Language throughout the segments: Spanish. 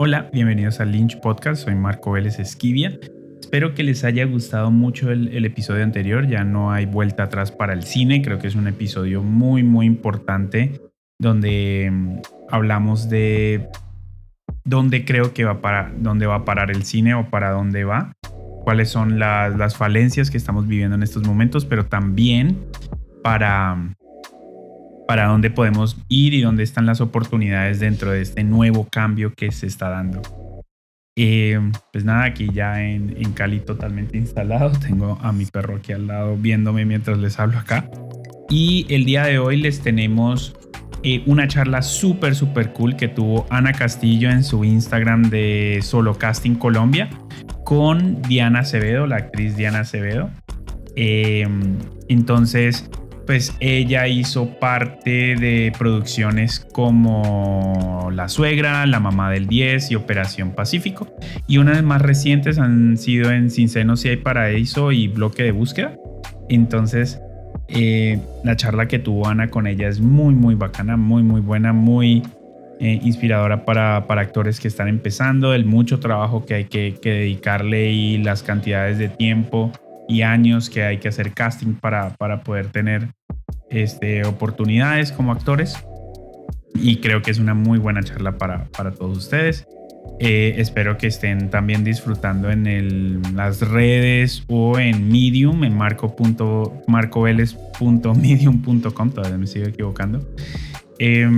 Hola, bienvenidos al Lynch Podcast, soy Marco Vélez Esquivia. Espero que les haya gustado mucho el, episodio anterior, ya no hay vuelta atrás para el cine, creo que es un episodio muy muy importante donde mm, hablamos de dónde creo que va para dónde va a parar el cine o para dónde va, cuáles son las, las falencias que estamos viviendo en estos momentos, pero también para para dónde podemos ir y dónde están las oportunidades dentro de este nuevo cambio que se está dando. Eh, pues nada, aquí ya en, Cali totalmente instalado. Tengo a mi perro aquí al lado viéndome mientras les hablo acá. Y el día de hoy les tenemos eh, una charla súper, súper cool que tuvo Ana Castillo en su Instagram de Solo Casting Colombia con Diana Acevedo, la actriz Diana Acevedo. Eh, entonces, pues ella hizo parte de producciones como La Suegra, La Mamá del 10 y Operación Pacífico. Y unas más recientes han sido en Sin Seno Si Hay Paraíso y Bloque de Búsqueda. Entonces, eh, la charla que tuvo Ana con ella es muy, muy bacana, muy, muy buena, muy eh, inspiradora para, para, actores que están empezando, el mucho trabajo que hay que, que dedicarle y las cantidades de tiempo y años que hay que hacer casting para, para poder tener este, oportunidades como actores. Y creo que es una muy buena charla para, para todos ustedes. Eh, espero que estén también disfrutando en el, las redes o en Medium, en marco.marcoveles.medium.com, todavía me sigo equivocando. Eh,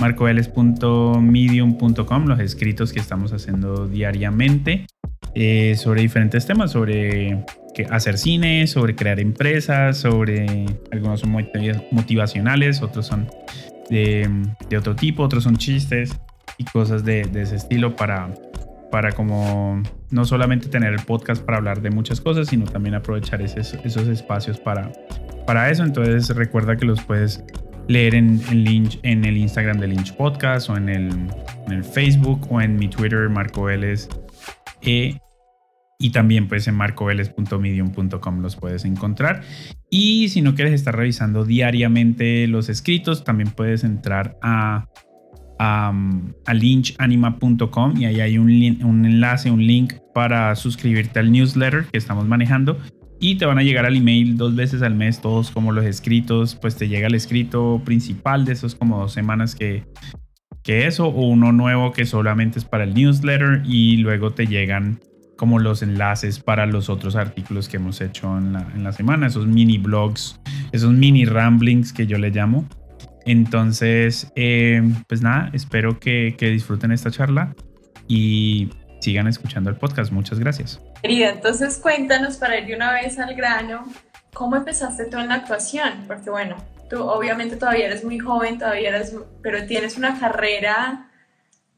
marcoveles.medium.com, los escritos que estamos haciendo diariamente eh, sobre diferentes temas, sobre hacer cine, sobre crear empresas, sobre algunos son motivacionales, otros son de, otro tipo, otros son chistes y cosas de, ese estilo para, para como no solamente tener el podcast para hablar de muchas cosas, sino también aprovechar esos, esos espacios para, para eso. Entonces recuerda que los puedes leer en, Lynch, en el Instagram de Lynch Podcast o en el, en el Facebook o en mi Twitter, Marco Vélez. E y también pues en marcoveles.medium.com los puedes encontrar. Y si no quieres estar revisando diariamente los escritos, también puedes entrar a, a, lynchanima.com y ahí hay un, un enlace, un link para suscribirte al newsletter que estamos manejando. Y te van a llegar al email dos veces al mes, todos como los escritos, pues te llega el escrito principal de esos como dos semanas que, que eso, o uno nuevo que solamente es para el newsletter y luego te llegan como los enlaces para los otros artículos que hemos hecho en la, semana, esos mini blogs, esos mini ramblings que yo le llamo. Entonces, eh, pues nada, espero que, disfruten esta charla y sigan escuchando el podcast. Muchas gracias. Querida, entonces cuéntanos para ir de una vez al grano, ¿cómo empezaste tú en la actuación? Porque bueno, tú obviamente todavía eres muy joven, todavía eres, pero tienes una carrera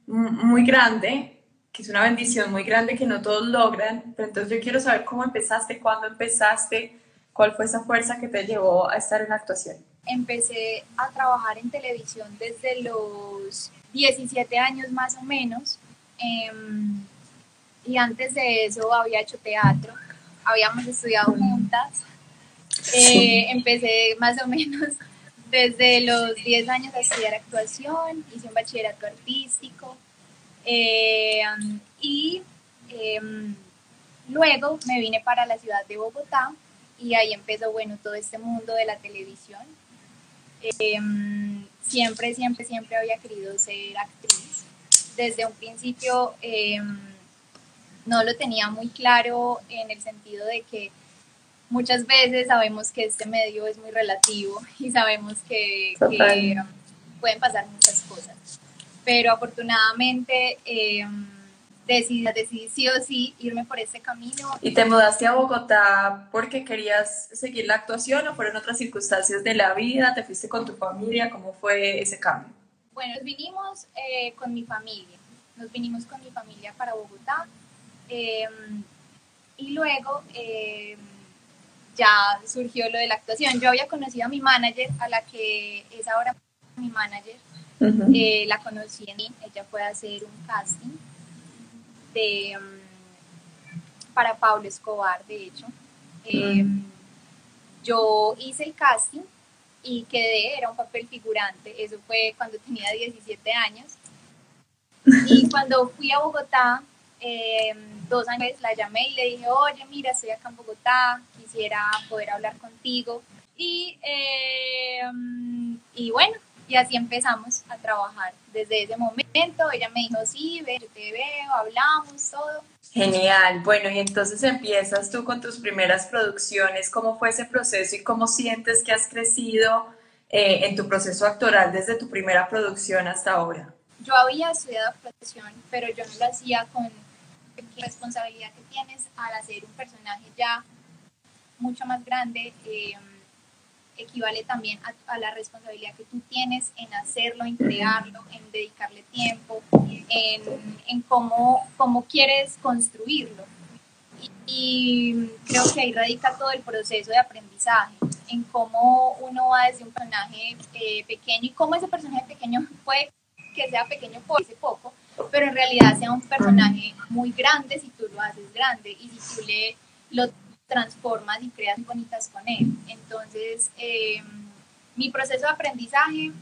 muy grande que es una bendición muy grande que no todos logran. Pero entonces yo quiero saber cómo empezaste, cuándo empezaste, cuál fue esa fuerza que te llevó a estar en la actuación. Empecé a trabajar en televisión desde los 17 años más o menos. Em, y antes de eso había hecho teatro, habíamos estudiado juntas. Eh, empecé más o menos desde los 10 años a estudiar actuación, hice un bachillerato artístico, eh, y em, luego me vine para la ciudad de Bogotá y ahí empezó, bueno, todo este mundo de la televisión. Em, siempre, siempre, siempre había querido ser actriz. Desde un principio em, no lo tenía muy claro en el sentido de que muchas veces sabemos que este medio es muy relativo y sabemos que, que pueden pasar muchas cosas pero afortunadamente eh, decidí, decidí sí o sí irme por ese camino. ¿Y te mudaste a Bogotá porque querías seguir la actuación o fueron otras circunstancias de la vida? ¿Te fuiste con tu familia? ¿Cómo fue ese cambio? Bueno, nos vinimos eh, con mi familia, nos vinimos con mi familia para Bogotá em, y luego em, ya surgió lo de la actuación. Yo había conocido a mi manager, a la que es ahora mi manager, eh, la conocí en ella fue a hacer un casting de, mm, para Pablo Escobar, de hecho. Em, yo hice el casting y quedé, era un papel figurante, eso fue cuando tenía 17 años. Y cuando fui a Bogotá, em, dos años la llamé y le dije, oye, mira, estoy acá en Bogotá, quisiera poder hablar contigo. Y, em, y bueno, y así empezamos a trabajar. Desde ese momento ella me dijo, sí, ve, yo te veo, hablamos, todo. Genial. Bueno, y entonces empiezas tú con tus primeras producciones. ¿Cómo fue ese proceso y cómo sientes que has crecido eh, en tu proceso actoral desde tu primera producción hasta ahora? Yo había estudiado actuación, pero yo no lo hacía con la responsabilidad que tienes al hacer un personaje ya mucho más grande. Eh, equivale también a, la responsabilidad que tú tienes en hacerlo, en crearlo, en dedicarle tiempo, en, cómo, cómo quieres construirlo. Y, creo que ahí radica todo el proceso de aprendizaje, en cómo uno va desde un personaje eh, pequeño y cómo ese personaje pequeño puede que sea pequeño por ese poco, pero en realidad sea un personaje muy grande si tú lo haces grande y si tú le lo transformas y creas bonitas con él. Entonces, em, mi proceso de aprendizaje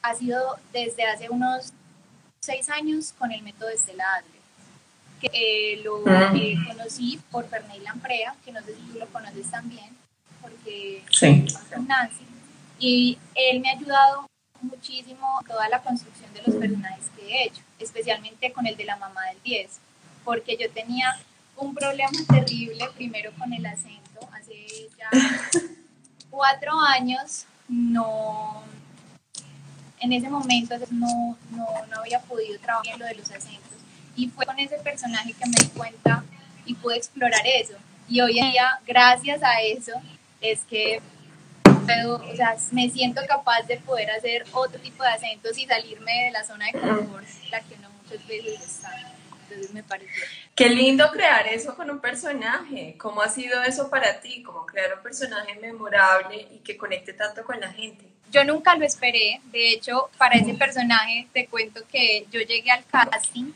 ha sido desde hace unos seis años con el método Estela Adler, que eh, lo ah. conocí por Ferney Lamprea, que no sé si tú lo conoces también, porque sí. Nancy, y él me ha ayudado muchísimo toda la construcción de los personajes que he hecho, especialmente con el de la mamá del 10, porque yo tenía un problema terrible primero con el acento. Hace ya cuatro años no, en ese momento no, no, no había podido trabajar en lo de los acentos. Y fue con ese personaje que me di cuenta y pude explorar eso. Y hoy en día, gracias a eso, es que puedo, o sea, me siento capaz de poder hacer otro tipo de acentos y salirme de la zona de confort, la que no muchas veces está. Entonces me pareció Qué lindo crear eso con un personaje. ¿Cómo ha sido eso para ti? ¿Cómo crear un personaje memorable y que conecte tanto con la gente? Yo nunca lo esperé. De hecho, para ese personaje te cuento que yo llegué al casting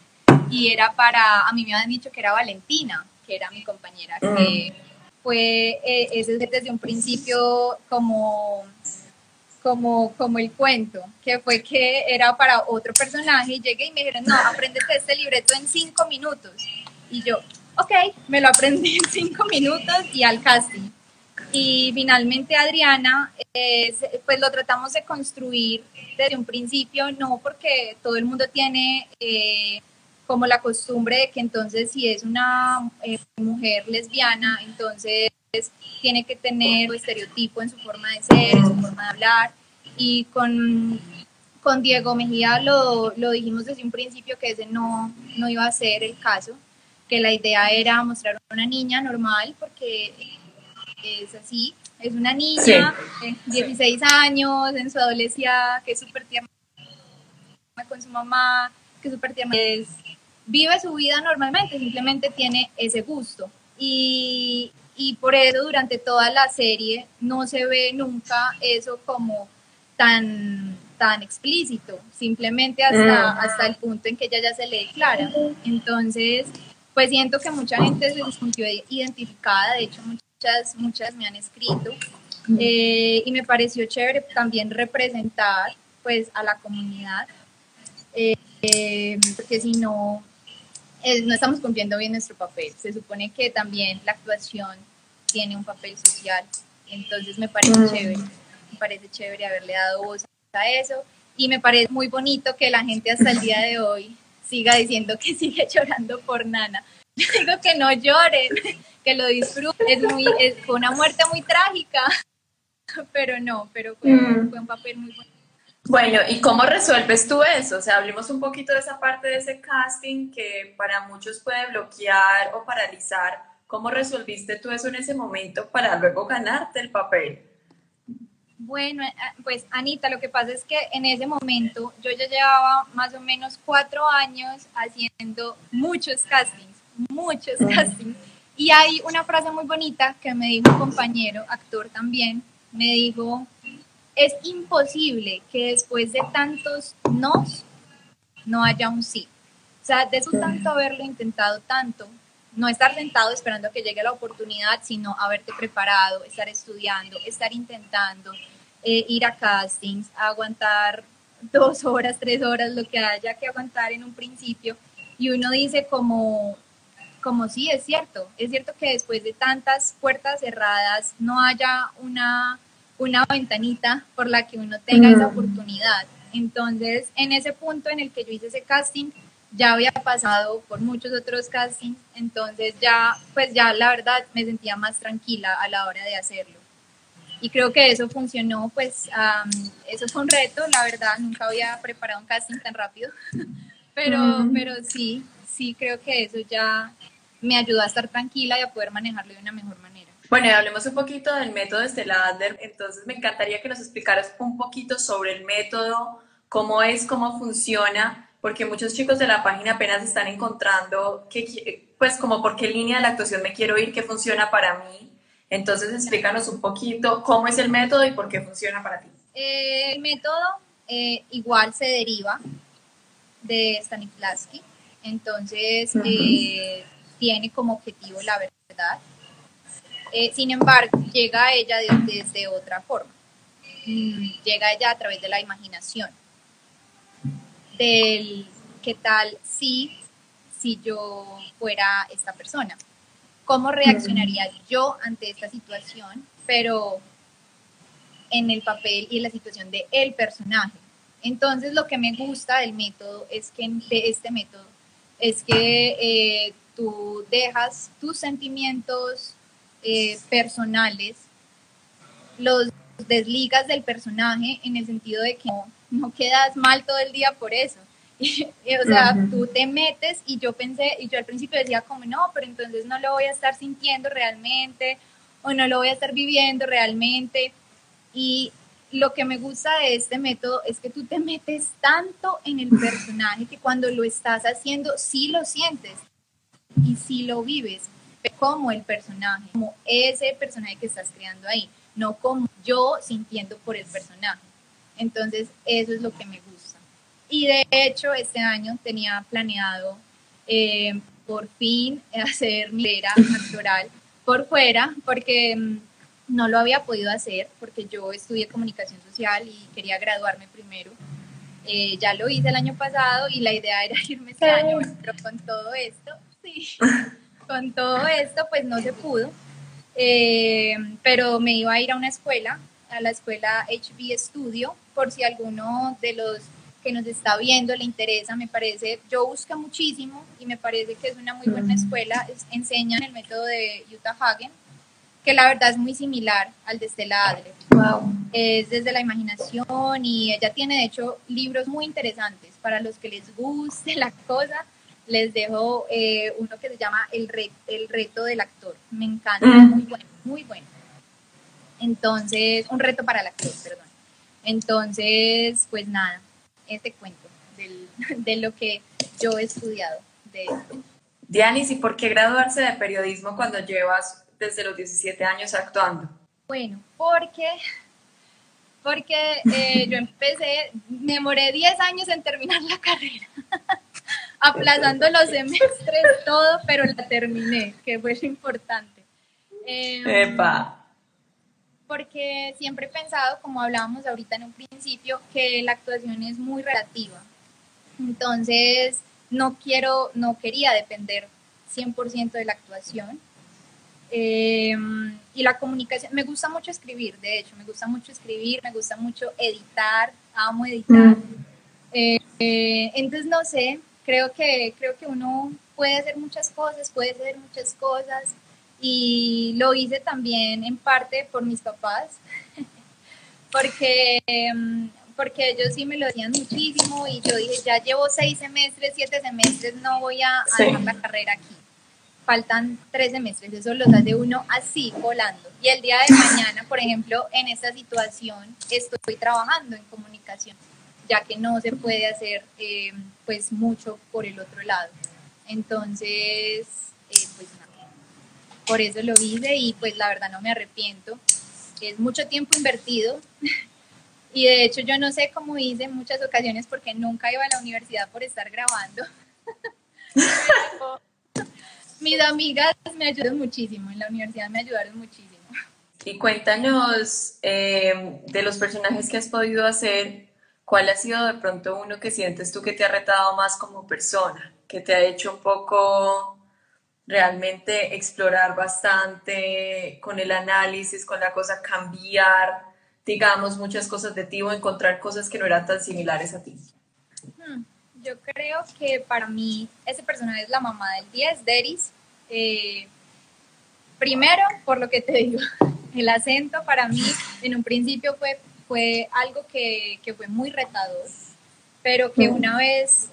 y era para, a mí me habían dicho que era Valentina, que era mi compañera, que mm. fue eh, ese desde un principio como como, como el cuento, que fue que era para otro personaje y llegué y me dijeron, no, apréndete este libreto en cinco minutos. Y yo, ok, me lo aprendí en cinco minutos y al casting. Y finalmente Adriana, pues lo tratamos de construir desde un principio, no porque todo el mundo tiene eh, como la costumbre de que entonces si es una eh, mujer lesbiana, entonces tiene que tener un estereotipo en su forma de ser, en su forma de hablar. Y con, con Diego Mejía lo, lo dijimos desde un principio que ese no, no iba a ser el caso que la idea era mostrar a una niña normal, porque es así, es una niña de 16 años, en su adolescencia, que es súper tierna con su mamá, que es súper tierna, vive su vida normalmente, simplemente tiene ese gusto. Y, y por eso durante toda la serie no se ve nunca eso como tan tan explícito, simplemente hasta, mm. hasta el punto en que ella ya se le declara. Entonces, pues siento que mucha gente se sintió identificada, de hecho muchas, muchas me han escrito eh, y me pareció chévere también representar pues a la comunidad, eh, porque si no, eh, no estamos cumpliendo bien nuestro papel. Se supone que también la actuación tiene un papel social, entonces me parece mm. chévere, me parece chévere haberle dado voz a eso y me parece muy bonito que la gente hasta el día de hoy siga diciendo que sigue llorando por Nana. Yo digo que no lloren, que lo disfruten. Es muy, fue una muerte muy trágica, pero no, pero fue, mm. fue un papel muy bonito. Bueno, ¿y cómo resuelves tú eso? O sea, hablemos un poquito de esa parte de ese casting que para muchos puede bloquear o paralizar. ¿Cómo resolviste tú eso en ese momento para luego ganarte el papel? Bueno, eh, pues Anita, lo que pasa es que en ese momento yo ya llevaba más o menos cuatro años haciendo muchos castings, muchos castings. Y hay una frase muy bonita que me dijo un compañero, actor también, me dijo, es imposible que después de tantos nos no haya un sí. O sea, de eso tanto haberlo intentado tanto, no estar sentado esperando que llegue la oportunidad, sino haberte preparado, estar estudiando, estar intentando, eh, ir a castings, aguantar dos horas, tres horas, lo que haya que aguantar en un principio. Y uno dice como, como sí, es cierto, es cierto que después de tantas puertas cerradas no haya una, una ventanita por la que uno tenga esa oportunidad. Entonces, en ese punto en el que yo hice ese casting, ya había pasado por muchos otros castings, entonces ya, pues ya la verdad me sentía más tranquila a la hora de hacerlo. Y creo que eso funcionó, pues eso fue un reto, la verdad, nunca había preparado un casting tan rápido, pero, pero sí, sí creo que eso ya me ayudó a estar tranquila y a poder manejarlo de una mejor manera. Bueno, y hablemos un poquito del método Estela Adler. Entonces, me encantaría que nos explicaras un poquito sobre el método, cómo es, cómo funciona, porque muchos chicos de la página apenas están encontrando, que, pues, como por qué línea de la actuación me quiero ir, qué funciona para mí. Entonces, explícanos un poquito cómo es el método y por qué funciona para ti. Eh, el método eh, igual se deriva de Stanislavski. Entonces, eh, tiene como objetivo la verdad. Eh, sin embargo, llega a ella desde, otra forma. Mm, llega a ella a través de la imaginación. Del qué tal si, si yo fuera esta persona. ¿Cómo reaccionaría yo ante esta situación? Pero en el papel y en la situación de el personaje. Entonces, lo que me gusta del método es que de este método es que eh, tú dejas tus sentimientos eh, personales, los desligas del personaje en el sentido de que no, quedas mal todo el día por eso. o sea, tú te metes y yo pensé, y yo al principio decía como, no, pero entonces no lo voy a estar sintiendo realmente o no lo voy a estar viviendo realmente. Y lo que me gusta de este método es que tú te metes tanto en el personaje que cuando lo estás haciendo sí lo sientes y si lo vives como el personaje, como ese personaje que estás creando ahí, no como yo sintiendo por el personaje. Entonces, eso es lo que me gusta. Y de hecho, este año tenía planeado eh, por fin hacer mi era actoral por fuera, porque mm, no lo había podido hacer, porque yo estudié comunicación social y quería graduarme primero. Eh, ya lo hice el año pasado y la idea era irme este año, pero con todo esto con todo esto pues no se pudo, eh, pero me iba a ir a una escuela, a la escuela HB Studio, por si alguno de los que nos está viendo le interesa, me parece, yo busco muchísimo y me parece que es una muy buena escuela, enseñan el método de Utah Hagen, que la verdad es muy similar al de Stella Adler. Es desde la imaginación y ella tiene de hecho libros muy interesantes para los que les guste la cosa les dejo eh, uno que se llama el, el reto del actor. Me encanta, mm. muy bueno, muy bueno. Entonces, un reto para el actor, perdón. Entonces, pues nada, este cuento de lo que yo he estudiado de esto. Dianis, ¿y por qué graduarse de periodismo cuando llevas desde los 17 años actuando? Bueno, porque, porque eh, yo empecé, me demoré 10 años en terminar la carrera. aplazando los semestres, todo, pero la terminé, que fue lo importante. Em, Epa. Porque siempre he pensado, como hablábamos ahorita en un principio, que la actuación es muy relativa. Entonces, no quiero, no quería depender 100% de la actuación. Em, y la comunicación, me gusta mucho escribir, de hecho, me gusta mucho escribir, me gusta mucho editar, amo editar. Mm. Eh, eh, entonces, no sé, creo que, creo que uno puede hacer muchas cosas, puede hacer muchas cosas y lo hice también en parte por mis papás, porque, em, porque ellos sí me lo decían muchísimo y yo dije, ya llevo seis semestres, siete semestres, no voy a hacer la carrera aquí. Faltan tres semestres, eso los hace uno así, volando. Y el día de mañana, por ejemplo, en esta situación, estoy trabajando en comunicación ya que no se puede hacer eh, pues mucho por el otro lado. Entonces, eh, pues nada, por eso lo hice y pues la verdad no me arrepiento. Es mucho tiempo invertido y de hecho yo no sé cómo hice en muchas ocasiones porque nunca iba a la universidad por estar grabando. mis amigas me ayudan muchísimo, en la universidad me ayudaron muchísimo. Y cuéntanos eh, de los personajes que has podido hacer ¿cuál ha sido de pronto uno que sientes tú que te ha retado más como persona, que te ha hecho un poco realmente explorar bastante con el análisis, con la cosa, cambiar, digamos, muchas cosas de ti o encontrar cosas que no eran tan similares a ti? Hmm, yo creo que para mí ese personaje es la mamá del 10, Deris. Eh, primero, por lo que te digo, el acento para mí en un principio fue, fue algo que, que fue muy retador, pero que una vez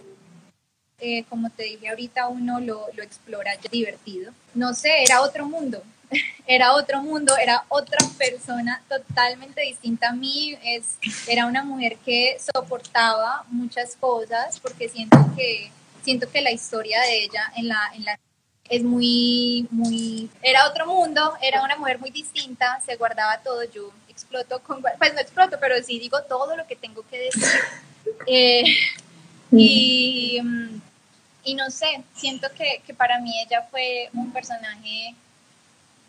eh, como te dije ahorita, uno lo, lo explora divertido. No sé, era otro mundo, era otro mundo, era otra persona totalmente distinta a mí. Es, era una mujer que soportaba muchas cosas porque siento que, siento que la historia de ella en la, en la es muy, muy, era otro mundo, era una mujer muy distinta, se guardaba todo, yo exploto con, pues no exploto, pero sí digo todo lo que tengo que decir. Eh, y, mm, y no sé, siento que, que, para mí ella fue un personaje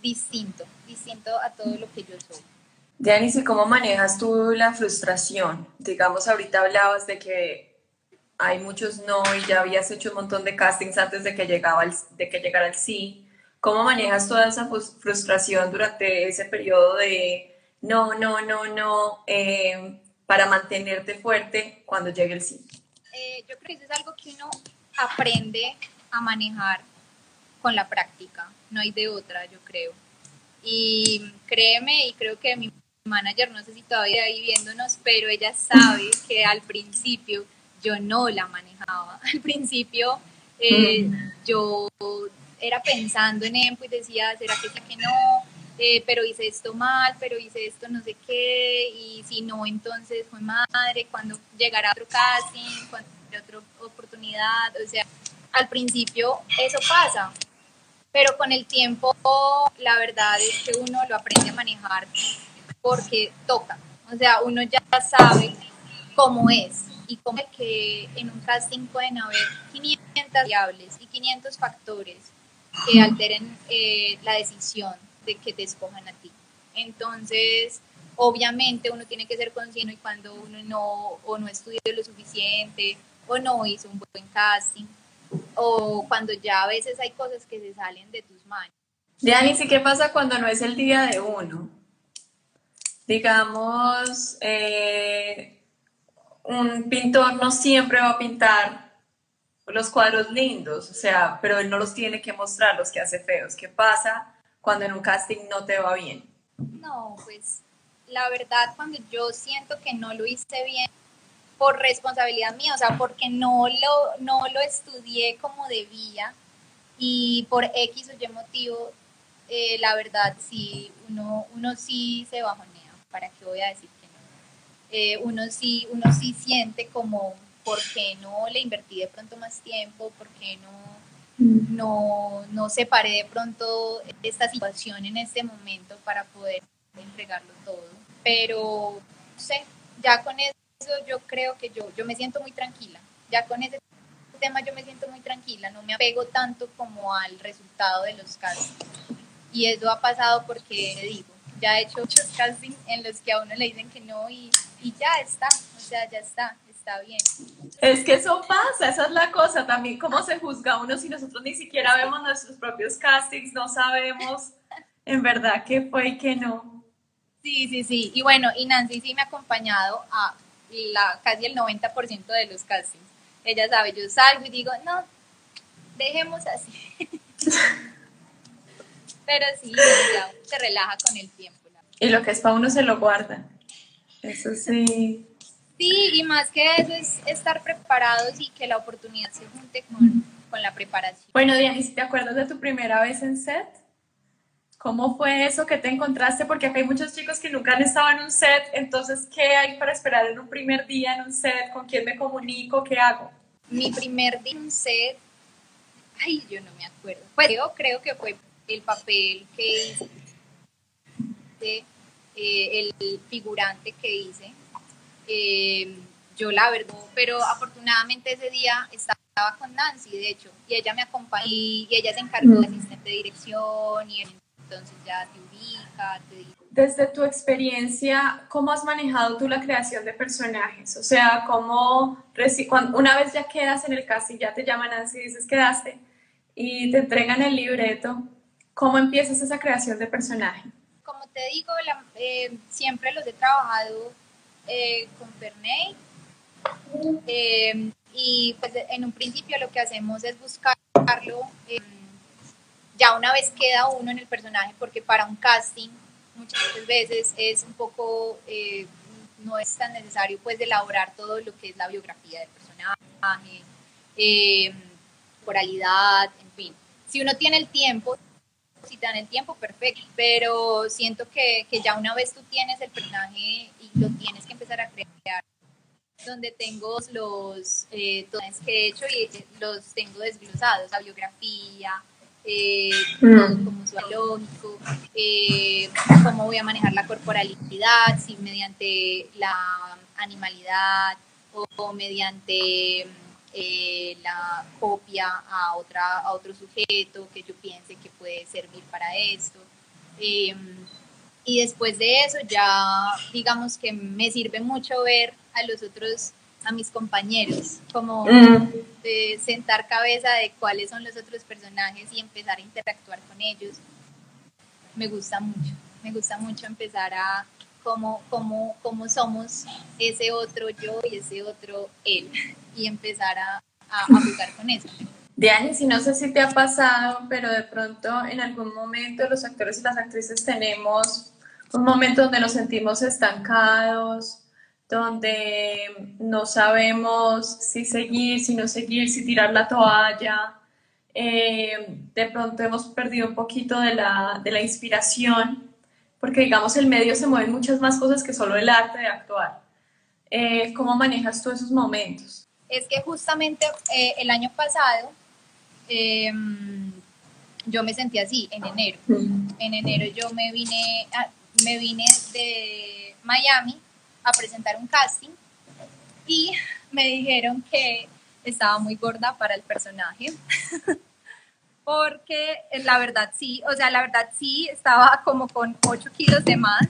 distinto, distinto a todo lo que yo soy. Janice, ¿cómo manejas tú la frustración? Digamos, ahorita hablabas de que hay muchos no y ya habías hecho un montón de castings antes de que, llegaba el, de que llegara el sí. ¿Cómo manejas toda esa frustración durante ese periodo de no, no, no, no, eh, para mantenerte fuerte cuando llegue el sí? Eh, yo creo que eso es algo que uno aprende a manejar con la práctica, no hay de otra, yo creo. Y créeme, y creo que mi manager, no sé si todavía ahí viéndonos, pero ella sabe que al principio yo no la manejaba. Al principio eh, yo era pensando en EMPO y decía, ¿será que sí que no? Eh, pero hice esto mal, pero hice esto no sé qué, y si no, entonces fue madre, cuando llegará otro casting, cuando otra oportunidad, o sea, al principio eso pasa, pero con el tiempo la verdad es que uno lo aprende a manejar porque toca, o sea, uno ya sabe cómo es y como que en un casting pueden haber 500 variables y 500 factores que alteren eh, la decisión de que te escojan a ti. Entonces, obviamente uno tiene que ser consciente y cuando uno no o no estudia lo suficiente o no hizo un buen casting, o cuando ya a veces hay cosas que se salen de tus manos. Dianis, ¿y qué pasa cuando no es el día de uno? Digamos, eh, un pintor no siempre va a pintar los cuadros lindos, o sea, pero él no los tiene que mostrar, los que hace feos. ¿Qué pasa cuando en un casting no te va bien? No, pues la verdad, cuando yo siento que no lo hice bien, por responsabilidad mía, o sea, porque no lo, no lo estudié como debía y por X o Y motivo, eh, la verdad, sí, uno, uno sí se bajonea, ¿para qué voy a decir que no? Eh, uno, sí, uno sí siente como, ¿por qué no le invertí de pronto más tiempo? ¿Por qué no, no, no separé de pronto esta situación en este momento para poder entregarlo todo? Pero, sé, ya con eso yo creo que yo, yo me siento muy tranquila. Ya con ese tema yo me siento muy tranquila, no me apego tanto como al resultado de los castings. Y eso ha pasado porque, digo, ya he hecho muchos castings en los que a uno le dicen que no y, y ya está, o sea, ya está, está bien. Es que eso pasa, esa es la cosa también, cómo se juzga uno si nosotros ni siquiera vemos nuestros propios castings, no sabemos en verdad qué fue y qué no. Sí, sí, sí. Y bueno, y Nancy sí me ha acompañado a la, casi el 90% de los castings. Ella sabe, yo salgo y digo, no, dejemos así. Pero sí, ya se relaja con el tiempo. Y lo que es para uno se lo guarda. Eso sí. Sí, y más que eso es estar preparados y que la oportunidad se junte con, con la preparación. Bueno, Diana, ¿te acuerdas de tu primera vez en set? ¿Cómo fue eso que te encontraste? Porque acá hay muchos chicos que nunca han estado en un set, entonces, ¿qué hay para esperar en un primer día en un set? ¿Con quién me comunico? ¿Qué hago? Mi primer día en un set, ay, yo no me acuerdo. Pues yo creo que fue el papel que hice, eh, el figurante que hice. Eh, yo la verdad, pero afortunadamente ese día estaba con Nancy, de hecho, y ella me acompañó y ella se encargó de asistente de dirección y entonces ya te ubica, te dice desde tu experiencia, ¿cómo has manejado tú la creación de personajes? O sea, ¿cómo, una vez ya quedas en el casting, ya te llaman así, dices quedaste, y te entregan el libreto, ¿cómo empiezas esa creación de personaje? Como te digo, eh, siempre los he trabajado eh, con Bernay. Eh, y pues en un principio lo que hacemos es buscarlo ya una vez queda uno en el personaje, porque para un casting muchas veces es un poco, eh, no es tan necesario pues elaborar todo lo que es la biografía del personaje, eh, oralidad, en fin. Si uno tiene el tiempo, si te dan el tiempo, perfecto, pero siento que, que ya una vez tú tienes el personaje y lo tienes que empezar a crear, donde tengo los eh, que he hecho y eh, los tengo desglosados, la biografía, eh, mm. como zoológico, eh, cómo voy a manejar la corporalidad, si mediante la animalidad o, mediante eh, la copia a, otra, a otro sujeto que yo piense que puede servir para esto. Em, y después de eso ya digamos que me sirve mucho ver a los otros a mis compañeros, como mm. de sentar cabeza de cuáles son los otros personajes y empezar a interactuar con ellos. Me gusta mucho, me gusta mucho empezar a cómo, cómo, cómo somos ese otro yo y ese otro él y empezar a, a, jugar con eso. Diane, si no sé si te ha pasado, pero de pronto en algún momento los actores y las actrices tenemos un momento donde nos sentimos estancados, donde no sabemos si seguir, si no seguir, si tirar la toalla. Eh, de pronto hemos perdido un poquito de la, de la, inspiración, porque digamos el medio se mueven muchas más cosas que solo el arte de actuar. Eh, ¿Cómo manejas tú esos momentos? Es que justamente eh, el año pasado em, yo me sentí así, en enero. En enero yo me vine, me vine de Miami a presentar un casting y me dijeron que estaba muy gorda para el personaje. Porque la verdad sí, o sea, la verdad sí, estaba como con 8 kilos de más,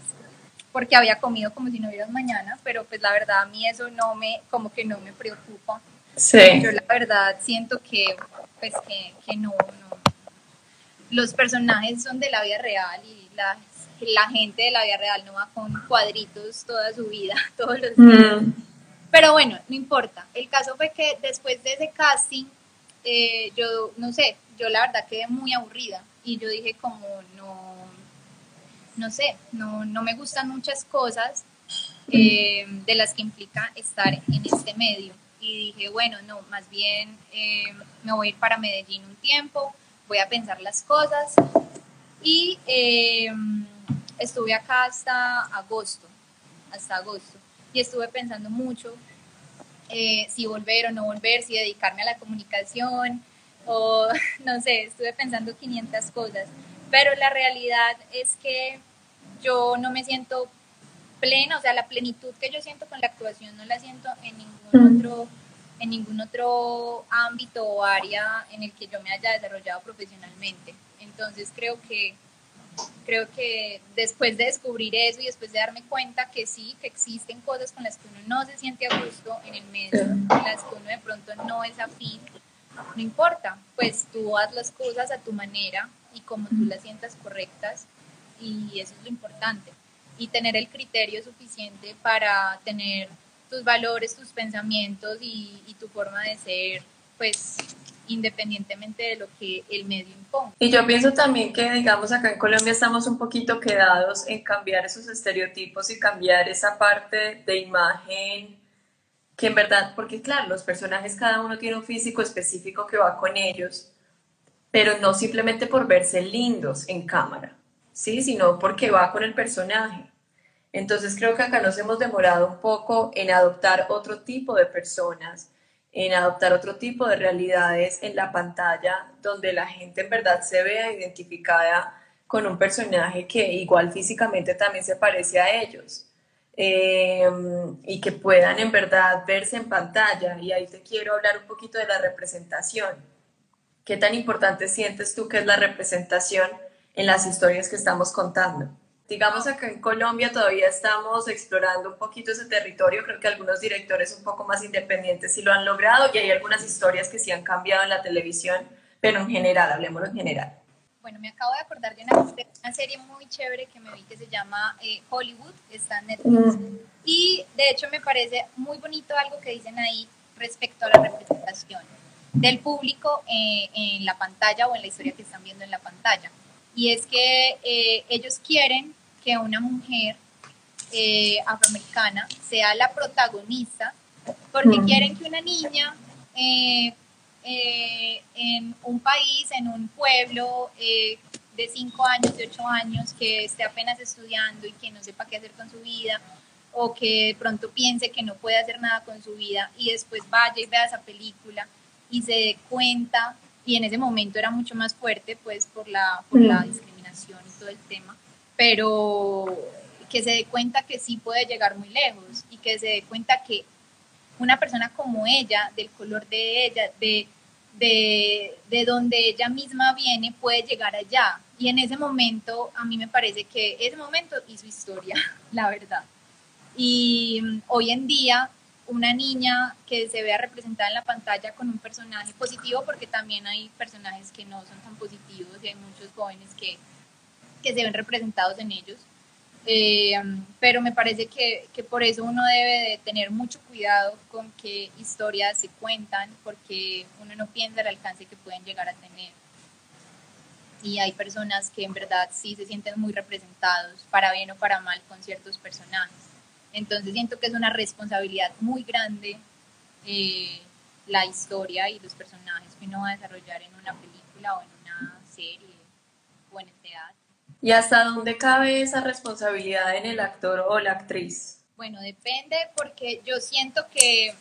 porque había comido como si no hubiera mañana, pero pues la verdad a mí eso no me, como que no me preocupa. Sí. Yo la verdad siento que, pues que, que no, no. Los personajes son de la vida real y las la gente de la vida real no va con cuadritos toda su vida, todos los días. Mm. Pero bueno, no importa. El caso fue que después de ese casting, eh, yo no sé, yo la verdad quedé muy aburrida y yo dije como no, no sé, no, no me gustan muchas cosas eh, de las que implica estar en este medio. Y dije, bueno, no, más bien eh, me voy a ir para Medellín un tiempo, voy a pensar las cosas y estuve acá hasta agosto, hasta agosto, y estuve pensando mucho eh, si volver o no volver, si dedicarme a la comunicación, o no sé, estuve pensando 500 cosas, pero la realidad es que yo no me siento plena, o sea, la plenitud que yo siento con la actuación no la siento en ningún otro en ningún otro ámbito o área en el que yo me haya desarrollado profesionalmente. Entonces creo que creo que después de descubrir eso y después de darme cuenta que sí, que existen cosas con las que uno no se siente a gusto en el medio, con las que uno de pronto no es afín, no importa, pues tú haz las cosas a tu manera y como tú las sientas correctas y eso es lo importante. Y tener el criterio suficiente para tener tus valores, tus pensamientos y, y tu forma de ser, pues independientemente de lo que el medio imponga. Y yo pienso también que, digamos, acá en Colombia estamos un poquito quedados en cambiar esos estereotipos y cambiar esa parte de imagen que en verdad, porque claro, los personajes cada uno tiene un físico específico que va con ellos, pero no simplemente por verse lindos en cámara, ¿sí? Sino porque va con el personaje. Entonces creo que acá nos hemos demorado un poco en adoptar otro tipo de personas en adoptar otro tipo de realidades en la pantalla donde la gente en verdad se vea identificada con un personaje que igual físicamente también se parece a ellos eh, y que puedan en verdad verse en pantalla. Y ahí te quiero hablar un poquito de la representación. ¿Qué tan importante sientes tú que es la representación en las historias que estamos contando? Digamos acá en Colombia todavía estamos explorando un poquito ese territorio, creo que algunos directores un poco más independientes sí lo han logrado y hay algunas historias que sí han cambiado en la televisión, pero en general, hablemos en general. Bueno, me acabo de acordar de una, una serie muy chévere que me vi que se llama eh, Hollywood, está en Netflix. Mm. Y de hecho me parece muy bonito algo que dicen ahí respecto a la representación del público eh, en la pantalla o en la historia que están viendo en la pantalla. Y es que eh, ellos quieren que una mujer afroamericana sea la protagonista porque mm. quieren que una niña eh, en un país, en un pueblo eh, de 5 años, de 8 años, que esté apenas estudiando y que no sepa qué hacer con su vida, o que de pronto piense que no puede hacer nada con su vida y después vaya y vea esa película y se dé cuenta, y en ese momento era mucho más fuerte, pues por la, por la mm. discriminación y todo el tema, pero que se dé cuenta que sí puede llegar muy lejos y que se dé cuenta que una persona como ella, del color de ella, de de, de donde ella misma viene puede llegar allá. Y en ese momento, a mí me parece que ese momento hizo historia, la verdad. Y mm, hoy en día, una niña que se vea representada en la pantalla con un personaje positivo, porque también hay personajes que no son tan positivos y hay muchos jóvenes que, que se ven representados en ellos, eh, pero me parece que, que, por eso uno debe de tener mucho cuidado con qué historias se cuentan, porque uno no piensa el alcance que pueden llegar a tener. Y hay personas que en verdad sí se sienten muy representados, para bien o para mal, con ciertos personajes. Entonces siento que es una responsabilidad muy grande eh, la historia y los personajes que uno va a desarrollar en una película o en una serie o en el teatro. ¿Y hasta dónde cabe esa responsabilidad en el actor o la actriz? Bueno, depende porque yo siento que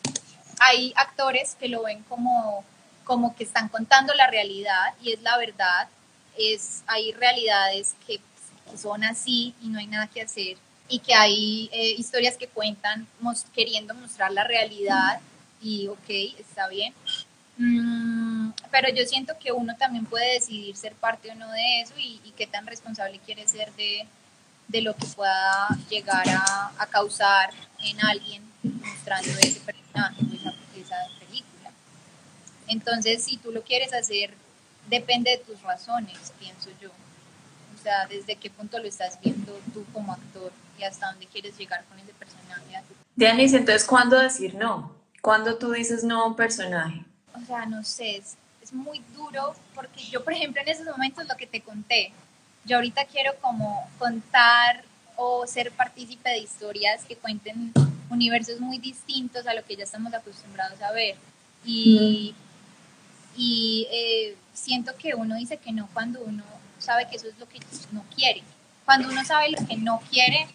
hay actores que lo ven como, como que están contando la realidad y es la verdad. Es, hay realidades que, son así y no hay nada que hacer y que hay eh, historias que cuentan queriendo mostrar la realidad y ok, está bien. Mm, pero yo siento que uno también puede decidir ser parte o no de eso y, qué tan responsable quiere ser de, de lo que pueda llegar a, a, causar en alguien mostrando ese personaje o esa, esa película. Entonces, si tú lo quieres hacer, depende de tus razones, pienso yo. O sea, desde qué punto lo estás viendo tú como actor y hasta dónde quieres llegar con ese personaje. Dianis, entonces, ¿cuándo decir no? ¿Cuándo tú dices no a un personaje? o sea, no sé, es, muy duro porque yo, por ejemplo, en esos momentos lo que te conté, yo ahorita quiero como contar o ser partícipe de historias que cuenten universos muy distintos a lo que ya estamos acostumbrados a ver. Y, y eh, siento que uno dice que no cuando uno sabe que eso es lo que no quiere. Cuando uno sabe lo que no quiere,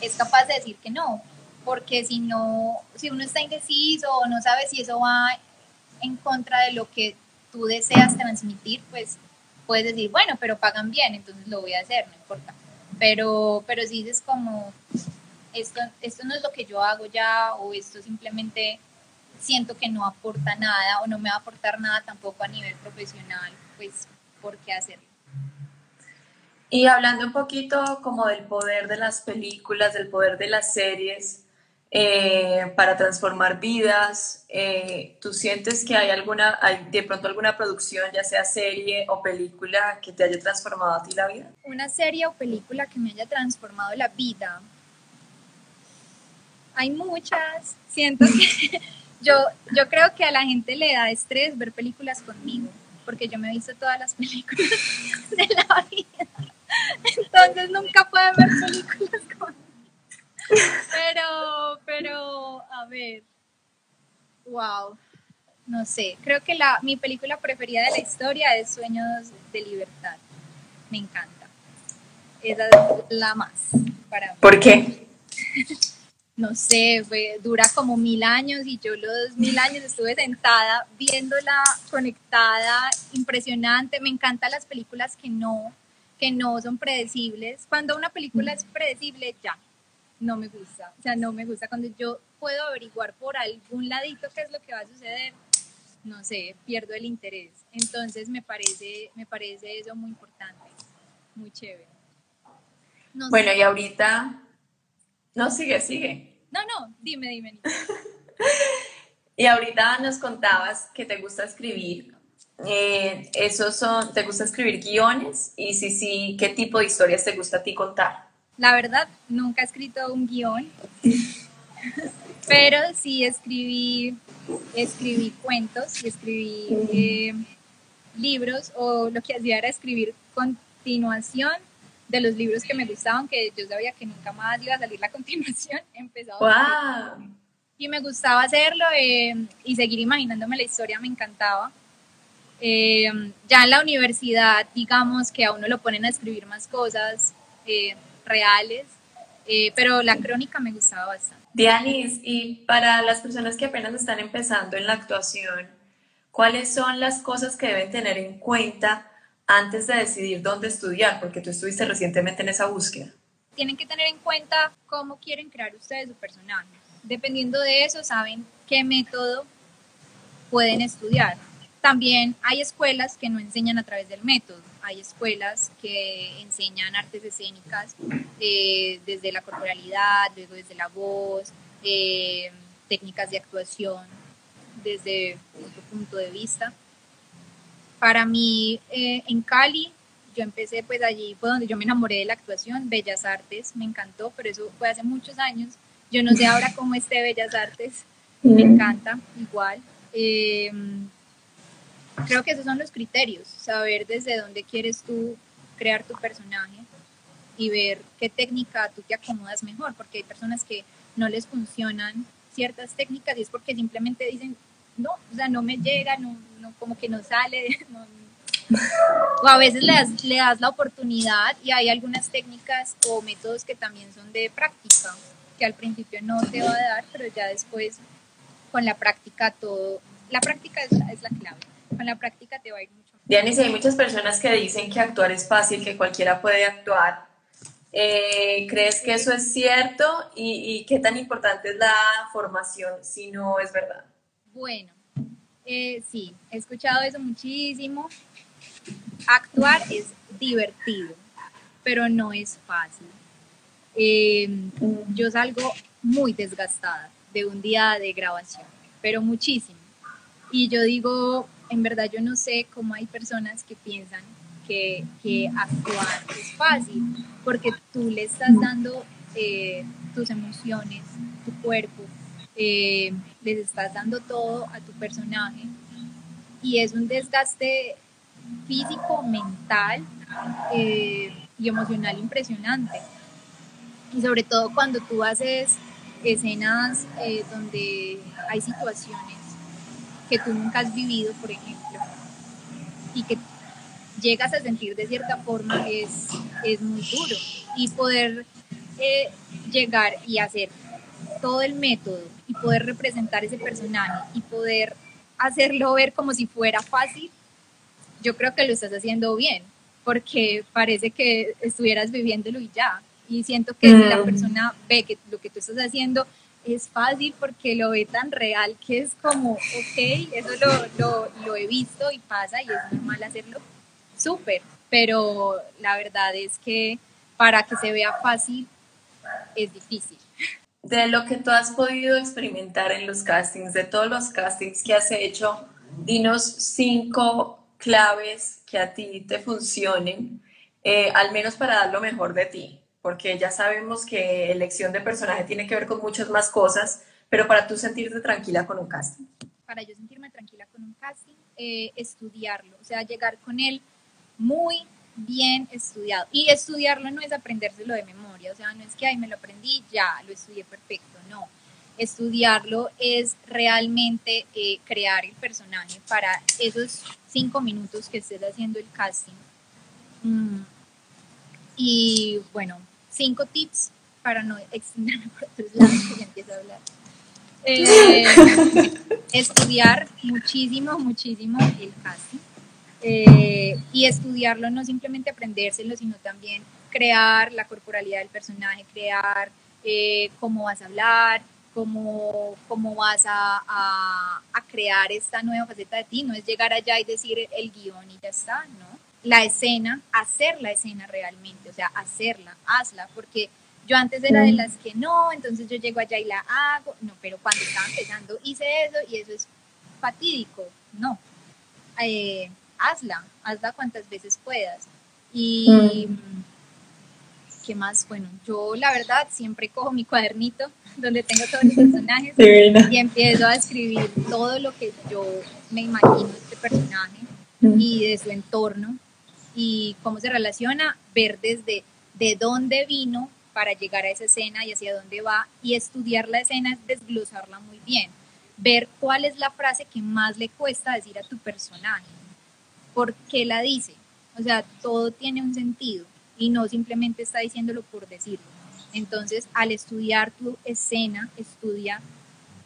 es capaz de decir que no, porque si no, si uno está indeciso o no sabe si eso va en contra de lo que tú deseas transmitir, pues puedes decir, bueno, pero pagan bien, entonces lo voy a hacer, no importa. Pero, pero si dices como, esto, esto no es lo que yo hago ya, o esto simplemente siento que no aporta nada, o no me va a aportar nada tampoco a nivel profesional, pues, ¿por qué hacerlo? Y hablando un poquito como del poder de las películas, del poder de las series, eh, para transformar vidas. Eh, ¿Tú sientes que hay alguna, hay de pronto alguna producción, ya sea serie o película, que te haya transformado a ti la vida? Una serie o película que me haya transformado la vida. Hay muchas. Siento que yo, yo creo que a la gente le da estrés ver películas conmigo, porque yo me he visto todas las películas de la vida. Entonces nunca pueden ver películas conmigo. Pero, pero, a ver. Wow. No sé. Creo que la, mi película preferida de la historia es Sueños de Libertad. Me encanta. Esa es la más para ¿Por qué? no sé, dura como mil años y yo los mil años estuve sentada viéndola conectada, impresionante. Me encantan las películas que no, que no son predecibles. Cuando una película es predecible, ya, no me gusta. O sea, no me gusta cuando yo puedo averiguar por algún ladito qué es lo que va a suceder, no sé, pierdo el interés. Entonces me parece, me parece eso muy importante, muy chévere. bueno, y ahorita... No, sigue, sigue. No, no, dime, dime. y ahorita nos contabas que te gusta escribir. Eh, esos son, ¿Te gusta escribir guiones? Y si sí, ¿qué tipo de historias te gusta a ti contar? La verdad, nunca he escrito un guion, pero sí escribí, escribí cuentos y escribí eh, libros o lo que hacía era escribir continuación de los libros que me gustaban, que yo sabía que nunca más iba a salir la continuación, empezaba y me gustaba hacerlo eh, y seguir imaginándome la historia me encantaba. Eh, ya en la universidad, digamos que a uno lo ponen a escribir más cosas eh, reales, pero la crónica me gustaba bastante. Dianis, y para las personas que apenas están empezando en la actuación, ¿cuáles son las cosas que deben tener en cuenta antes de decidir dónde estudiar, porque tú estuviste recientemente en esa búsqueda? Tienen que tener en cuenta cómo quieren crear ustedes su personaje. Dependiendo de eso, saben qué método pueden estudiar. También hay escuelas que no enseñan a través del método. Hay escuelas que enseñan artes escénicas eh, desde la corporalidad, luego desde la voz, eh, técnicas de actuación desde otro punto de vista para mí eh, en Cali, yo empecé pues allí fue donde yo me enamoré de la actuación, Bellas Artes, me encantó, pero eso fue hace muchos años. Yo no sé ahora cómo esté Bellas Artes, me encanta igual. Creo que esos son los criterios, saber desde dónde quieres tú crear tu personaje y ver qué técnica tú te acomodas mejor, porque hay personas que no les funcionan ciertas técnicas y es porque simplemente dicen, no, o sea, no me llega, no, no como que no sale, o a veces le das, le das la oportunidad y hay algunas técnicas o métodos que también son de práctica, que al principio no te va a dar, pero ya después con la práctica todo, la práctica es es la clave, con la práctica te va a ir mucho. Dianis, hay muchas personas que dicen que actuar es fácil, que cualquiera puede actuar. Eh, ¿Crees que eso es cierto? ¿Y, ¿Y qué tan importante es la formación si no es verdad? Bueno, eh, sí, he escuchado eso muchísimo. Actuar es divertido, pero no es fácil. Em, yo salgo muy desgastada de un día de grabación, pero muchísimo. Y yo digo, en verdad yo no sé cómo hay personas que piensan que, actuar es fácil, porque tú le estás dando eh, tus emociones, tu cuerpo, eh, les estás dando todo a tu personaje y es un desgaste físico, mental eh, y emocional impresionante. Y sobre todo cuando tú haces escenas donde hay situaciones que tú nunca has vivido, por ejemplo, y que llegas a sentir de cierta forma es, es muy duro. Y poder llegar y hacer todo el método y poder representar ese personaje y poder hacerlo ver como si fuera fácil, yo creo que lo estás haciendo bien, porque parece que estuvieras viviéndolo y ya. Y siento que si la mm. persona ve que lo que tú estás haciendo es fácil porque lo ve tan real que es como, ok, eso lo, lo, lo he visto y pasa y es normal hacerlo, súper. Pero la verdad es que para que se vea fácil es difícil de lo que tú has podido experimentar en los castings, de todos los castings que has hecho, dinos cinco claves que a ti te funcionen, eh, al menos para dar lo mejor de ti, porque ya sabemos que elección de personaje tiene que ver con muchas más cosas, pero para tú sentirte tranquila con un casting. Para yo sentirme tranquila con un casting, eh, estudiarlo, o sea, llegar con él muy bien estudiado. Y estudiarlo no es aprendérselo de memoria, o sea, no es que, ahí me lo aprendí, ya, lo estudié perfecto, no. Estudiarlo es realmente eh, crear el personaje para esos cinco minutos que estés haciendo el casting. Mm. Y bueno, cinco tips para no extenderme por otros lados que ya empiezo a hablar. Eh, estudiar muchísimo, muchísimo el casting eh, y estudiarlo no simplemente aprendérselo, sino también crear la corporalidad del personaje, crear eh, cómo vas a hablar, cómo, cómo vas a, a, crear esta nueva faceta de ti. No es llegar allá y decir el guion y ya está, ¿no? La escena, hacer la escena realmente, o sea, hacerla, hazla, porque yo antes era de las que no, entonces yo llego allá y la hago, no, pero cuando estaba empezando hice eso y eso es fatídico, no, eh, hazla, hazla cuantas veces puedas. Y, mm. ¿qué más? Bueno, yo la verdad siempre cojo mi cuadernito donde tengo todos los personajes y empiezo a escribir todo lo que yo me imagino de este personaje y de su entorno y cómo se relaciona, ver desde de dónde vino para llegar a esa escena y hacia dónde va y estudiar la escena es desglosarla muy bien, ver cuál es la frase que más le cuesta decir a tu personaje, por qué la dice, o sea, todo tiene un sentido y no simplemente está diciéndolo por decirlo. Entonces, al estudiar tu escena, estudia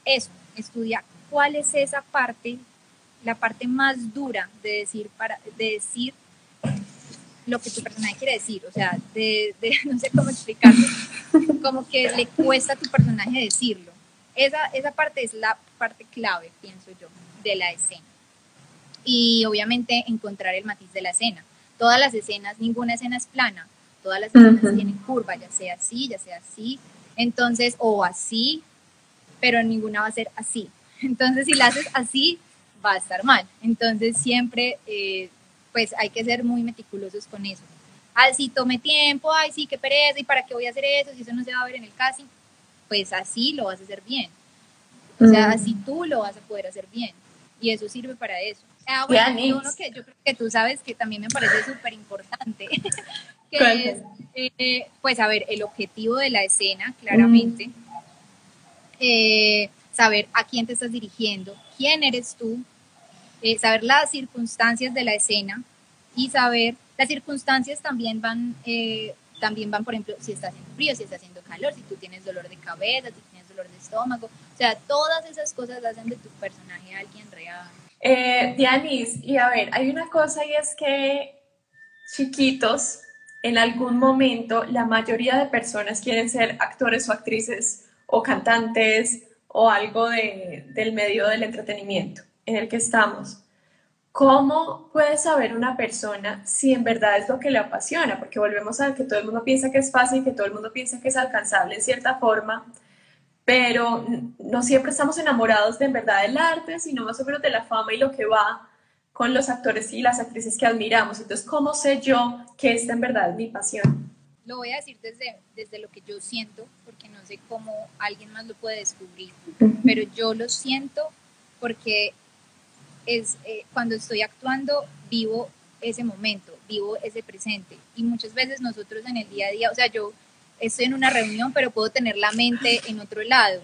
eso, estudia cuál es esa parte, la parte más dura de decir, para, de decir lo que tu personaje quiere decir, o sea, de, no sé cómo explicarlo, como que le cuesta a tu personaje decirlo. Esa, esa parte es la parte clave, pienso yo, de la escena. Y obviamente encontrar el matiz de la escena. Todas las escenas, ninguna escena es plana, todas las escenas tienen curva, ya sea así, ya sea así, entonces, o así, pero ninguna va a ser así. Entonces, si la haces así, va a estar mal. Entonces, siempre eh, pues hay que ser muy meticulosos con eso. Ay, si tome tiempo, ay, sí, qué pereza, ¿y para qué voy a hacer eso? Si eso no se va a ver en el casting, pues así lo vas a hacer bien. O sea, así tú lo vas a poder hacer bien. Y eso sirve para eso. Ah, bueno, uno que yo creo que tú sabes que también me parece súper importante, que es, eh, pues, a ver, el objetivo de la escena, claramente. Eh, saber a quién te estás dirigiendo, quién eres tú, eh, saber las circunstancias de la escena y saber, las circunstancias también van, eh, también van, por ejemplo, si está haciendo frío, si está haciendo calor, si tú tienes dolor de cabeza, si tienes dolor de estómago, o sea, todas esas cosas hacen de tu personaje alguien real. Eh, Dianis, y a ver, hay una cosa y es que chiquitos, en algún momento, la mayoría de personas quieren ser actores o actrices o cantantes o algo de, del medio del entretenimiento en el que estamos, ¿cómo puede saber una persona si en verdad es lo que le apasiona? Porque volvemos a que todo el mundo piensa que es fácil, que todo el mundo piensa que es alcanzable en cierta forma, pero no siempre estamos enamorados de en verdad del arte, sino más o menos de la fama y lo que va con los actores y las actrices que admiramos. Entonces, ¿cómo sé yo que esta en verdad es mi pasión? Lo voy a decir desde, desde lo que yo siento, porque no sé cómo alguien más lo puede descubrir, pero yo lo siento porque es eh, cuando estoy actuando, vivo ese momento, vivo ese presente. Y muchas veces nosotros en el día a día, o sea, yo estoy en una reunión, pero puedo tener la mente en otro lado.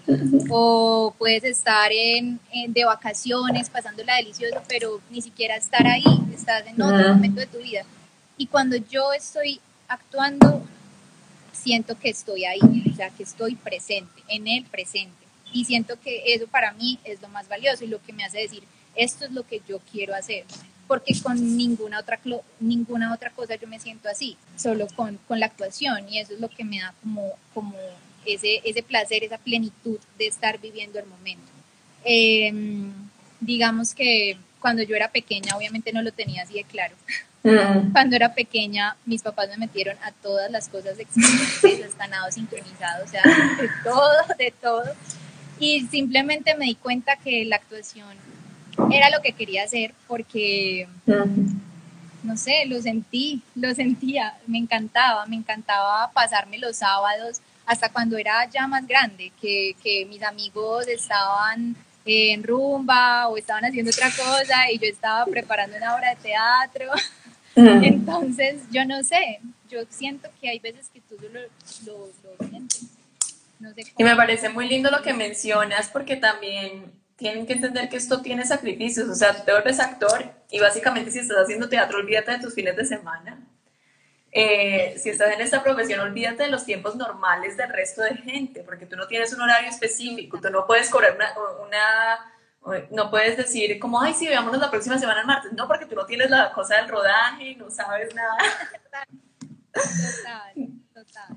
O puedes estar en, de vacaciones, pasándola delicioso, pero ni siquiera estar ahí, estás en otro momento de tu vida. Y cuando yo estoy actuando, siento que estoy ahí, o sea, que estoy presente, en el presente. Y siento que eso para mí es lo más valioso y lo que me hace decir, esto es lo que yo quiero hacer, porque con ninguna otra, ninguna otra cosa yo me siento así, solo con, con la actuación y eso es lo que me da como, como ese, ese placer, esa plenitud de estar viviendo el momento. Em, digamos que cuando yo era pequeña, obviamente no lo tenía así de claro. Mm. Cuando era pequeña, mis papás me metieron a todas las cosas existentes, ganados sincronizados, o sea, de todo, de todo. Y simplemente me di cuenta que la actuación era lo que quería hacer porque, no sé, lo sentí, lo sentía, me encantaba, me encantaba pasarme los sábados hasta cuando era ya más grande, que, que mis amigos estaban en rumba o estaban haciendo otra cosa y yo estaba preparando una obra de teatro. Entonces, yo no sé, yo siento que hay veces que tú lo, lo, sientes. No sé y me parece muy lindo lo que mencionas porque también tienen que entender que esto tiene sacrificios, o sea, tú te vuelves actor y básicamente si estás haciendo teatro, olvídate de tus fines de semana. Eh, si estás en esta profesión, olvídate de los tiempos normales del resto de gente, porque tú no tienes un horario específico, tú no puedes correr una, no puedes decir como, ay, sí, veámonos la próxima semana el martes, no, porque tú no tienes la cosa del rodaje, no sabes nada. Total, total.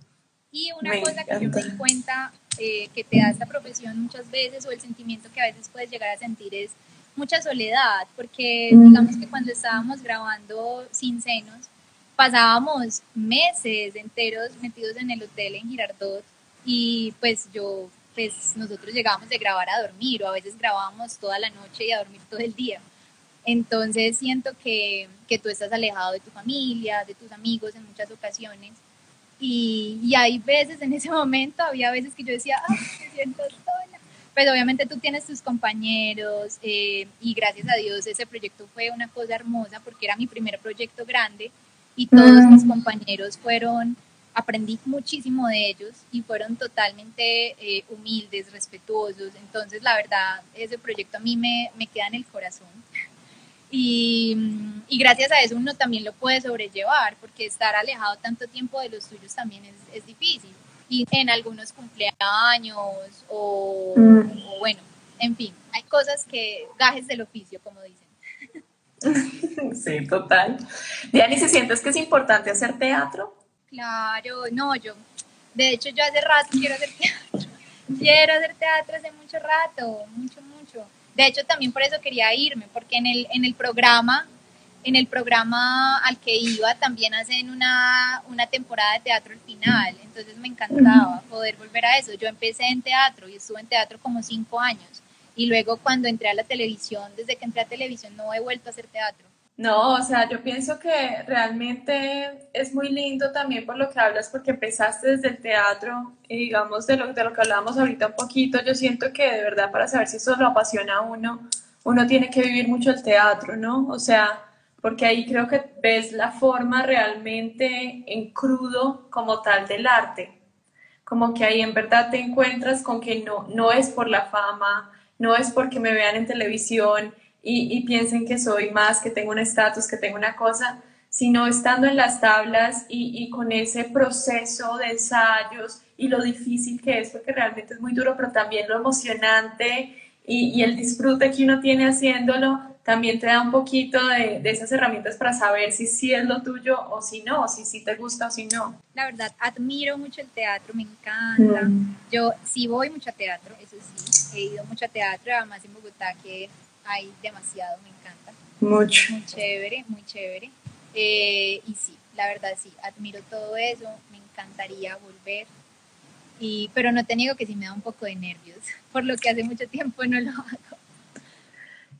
Y una cosa que yo me di cuenta eh, que te da esta profesión muchas veces o el sentimiento que a veces puedes llegar a sentir es mucha soledad, porque digamos que cuando estábamos grabando Sin Senos, pasábamos meses enteros metidos en el hotel en Girardot y pues yo, pues nosotros llegábamos de grabar a dormir o a veces grabábamos toda la noche y a dormir todo el día. Entonces siento que, que tú estás alejado de tu familia, de tus amigos en muchas ocasiones y, y hay veces en ese momento, había veces que yo decía, ah, me siento sola. Pero obviamente tú tienes tus compañeros eh, y gracias a Dios ese proyecto fue una cosa hermosa porque era mi primer proyecto grande y todos mis compañeros fueron, aprendí muchísimo de ellos y fueron totalmente eh, humildes, respetuosos. Entonces, la verdad, ese proyecto a mí me, me queda en el corazón. Y, y, gracias a eso uno también lo puede sobrellevar, porque estar alejado tanto tiempo de los tuyos también es, es difícil. Y en algunos cumpleaños o, mm. o bueno, en fin, hay cosas que gajes del oficio, como dicen. Sí, total. Diani, ¿se sientes que es importante hacer teatro? Claro, no, yo, de hecho yo hace rato quiero hacer teatro. Quiero hacer teatro hace mucho rato, mucho, mucho. De hecho, también por eso quería irme, porque en el, en el programa, en el programa al que iba también hacen una, una temporada de teatro al final, entonces me encantaba poder volver a eso. Yo empecé en teatro y estuve en teatro como cinco años y luego cuando entré a la televisión, desde que entré a televisión no he vuelto a hacer teatro. No, o sea, yo pienso que realmente es muy lindo también por lo que hablas, porque empezaste desde el teatro y digamos de lo, de lo que hablábamos ahorita un poquito, yo siento que de verdad para saber si eso lo apasiona a uno, uno tiene que vivir mucho el teatro, ¿no? O sea, porque ahí creo que ves la forma realmente en crudo como tal del arte, como que ahí en verdad te encuentras con que no, no es por la fama, no es porque me vean en televisión y, piensen que soy más, que tengo un estatus, que tengo una cosa, sino estando en las tablas y, con ese proceso de ensayos y lo difícil que es, porque realmente es muy duro, pero también lo emocionante y, el disfrute que uno tiene haciéndolo, también te da un poquito de, esas herramientas para saber si sí es lo tuyo o si no, si sí te gusta o si no. La verdad, admiro mucho el teatro, me encanta. Mm. Yo sí voy mucho a teatro, eso sí, he ido mucho a teatro, además en Bogotá que hay demasiado, me encanta. Mucho. Muy chévere, muy chévere. Eh, y sí, la verdad sí, admiro todo eso, me encantaría volver. Y, pero no te niego que sí me da un poco de nervios, por lo que hace mucho tiempo no lo hago.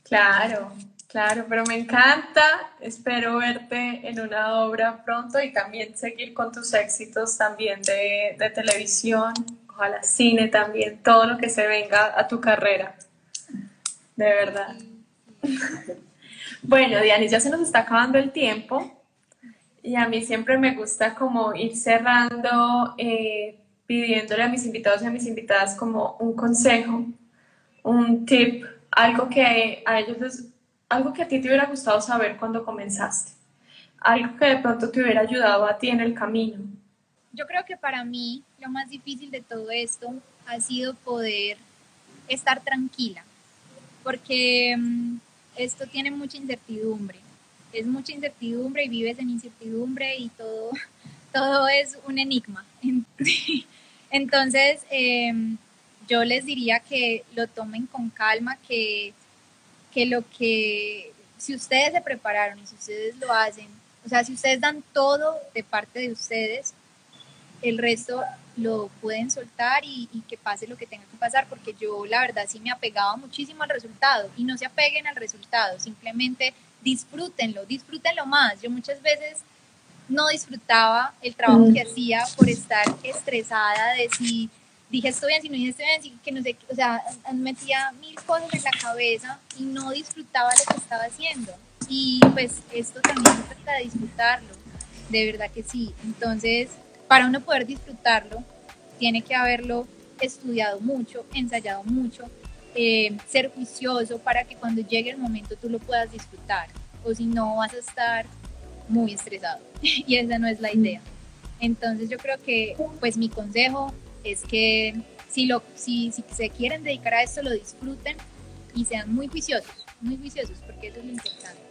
Claro, claro, pero me encanta. Espero verte en una obra pronto y también seguir con tus éxitos también de, de televisión, ojalá cine también, todo lo que se venga a tu carrera. De verdad. Bueno, Dianis, ya se nos está acabando el tiempo y a mí siempre me gusta como ir cerrando, eh, pidiéndole a mis invitados y a mis invitadas como un consejo, un tip algo que a ellos algo que a ti te hubiera gustado saber cuando comenzaste, algo que de pronto te hubiera ayudado a ti en el camino. Yo creo que para mí lo más difícil de todo esto ha sido poder estar tranquila, porque mm, esto tiene mucha incertidumbre, es mucha incertidumbre y vives en incertidumbre y todo, todo es un enigma. Entonces, eh, yo les diría que lo tomen con calma, que, que lo que, si ustedes se prepararon y si ustedes lo hacen, o sea, si ustedes dan todo de parte de ustedes, el resto lo pueden soltar y, que pase lo que tenga que pasar, porque yo la verdad sí me apegaba muchísimo al resultado y no se apeguen al resultado, simplemente disfrútenlo, disfrútenlo más. Yo muchas veces no disfrutaba el trabajo que hacía por estar estresada de si dije estoy bien, si no dije estoy bien, que no sé, o sea, metía mil cosas en la cabeza y no disfrutaba lo que estaba haciendo. Y pues esto también se trata de disfrutarlo, de verdad que sí. Entonces, para uno poder disfrutarlo, tiene que haberlo estudiado mucho, ensayado mucho, eh, ser juicioso para que cuando llegue el momento tú lo puedas disfrutar. O si no, vas a estar muy estresado. y esa no es la idea. Entonces yo creo que pues mi consejo es que si, lo, si, si se quieren dedicar a esto, lo disfruten y sean muy juiciosos, muy juiciosos, porque eso es lo importante.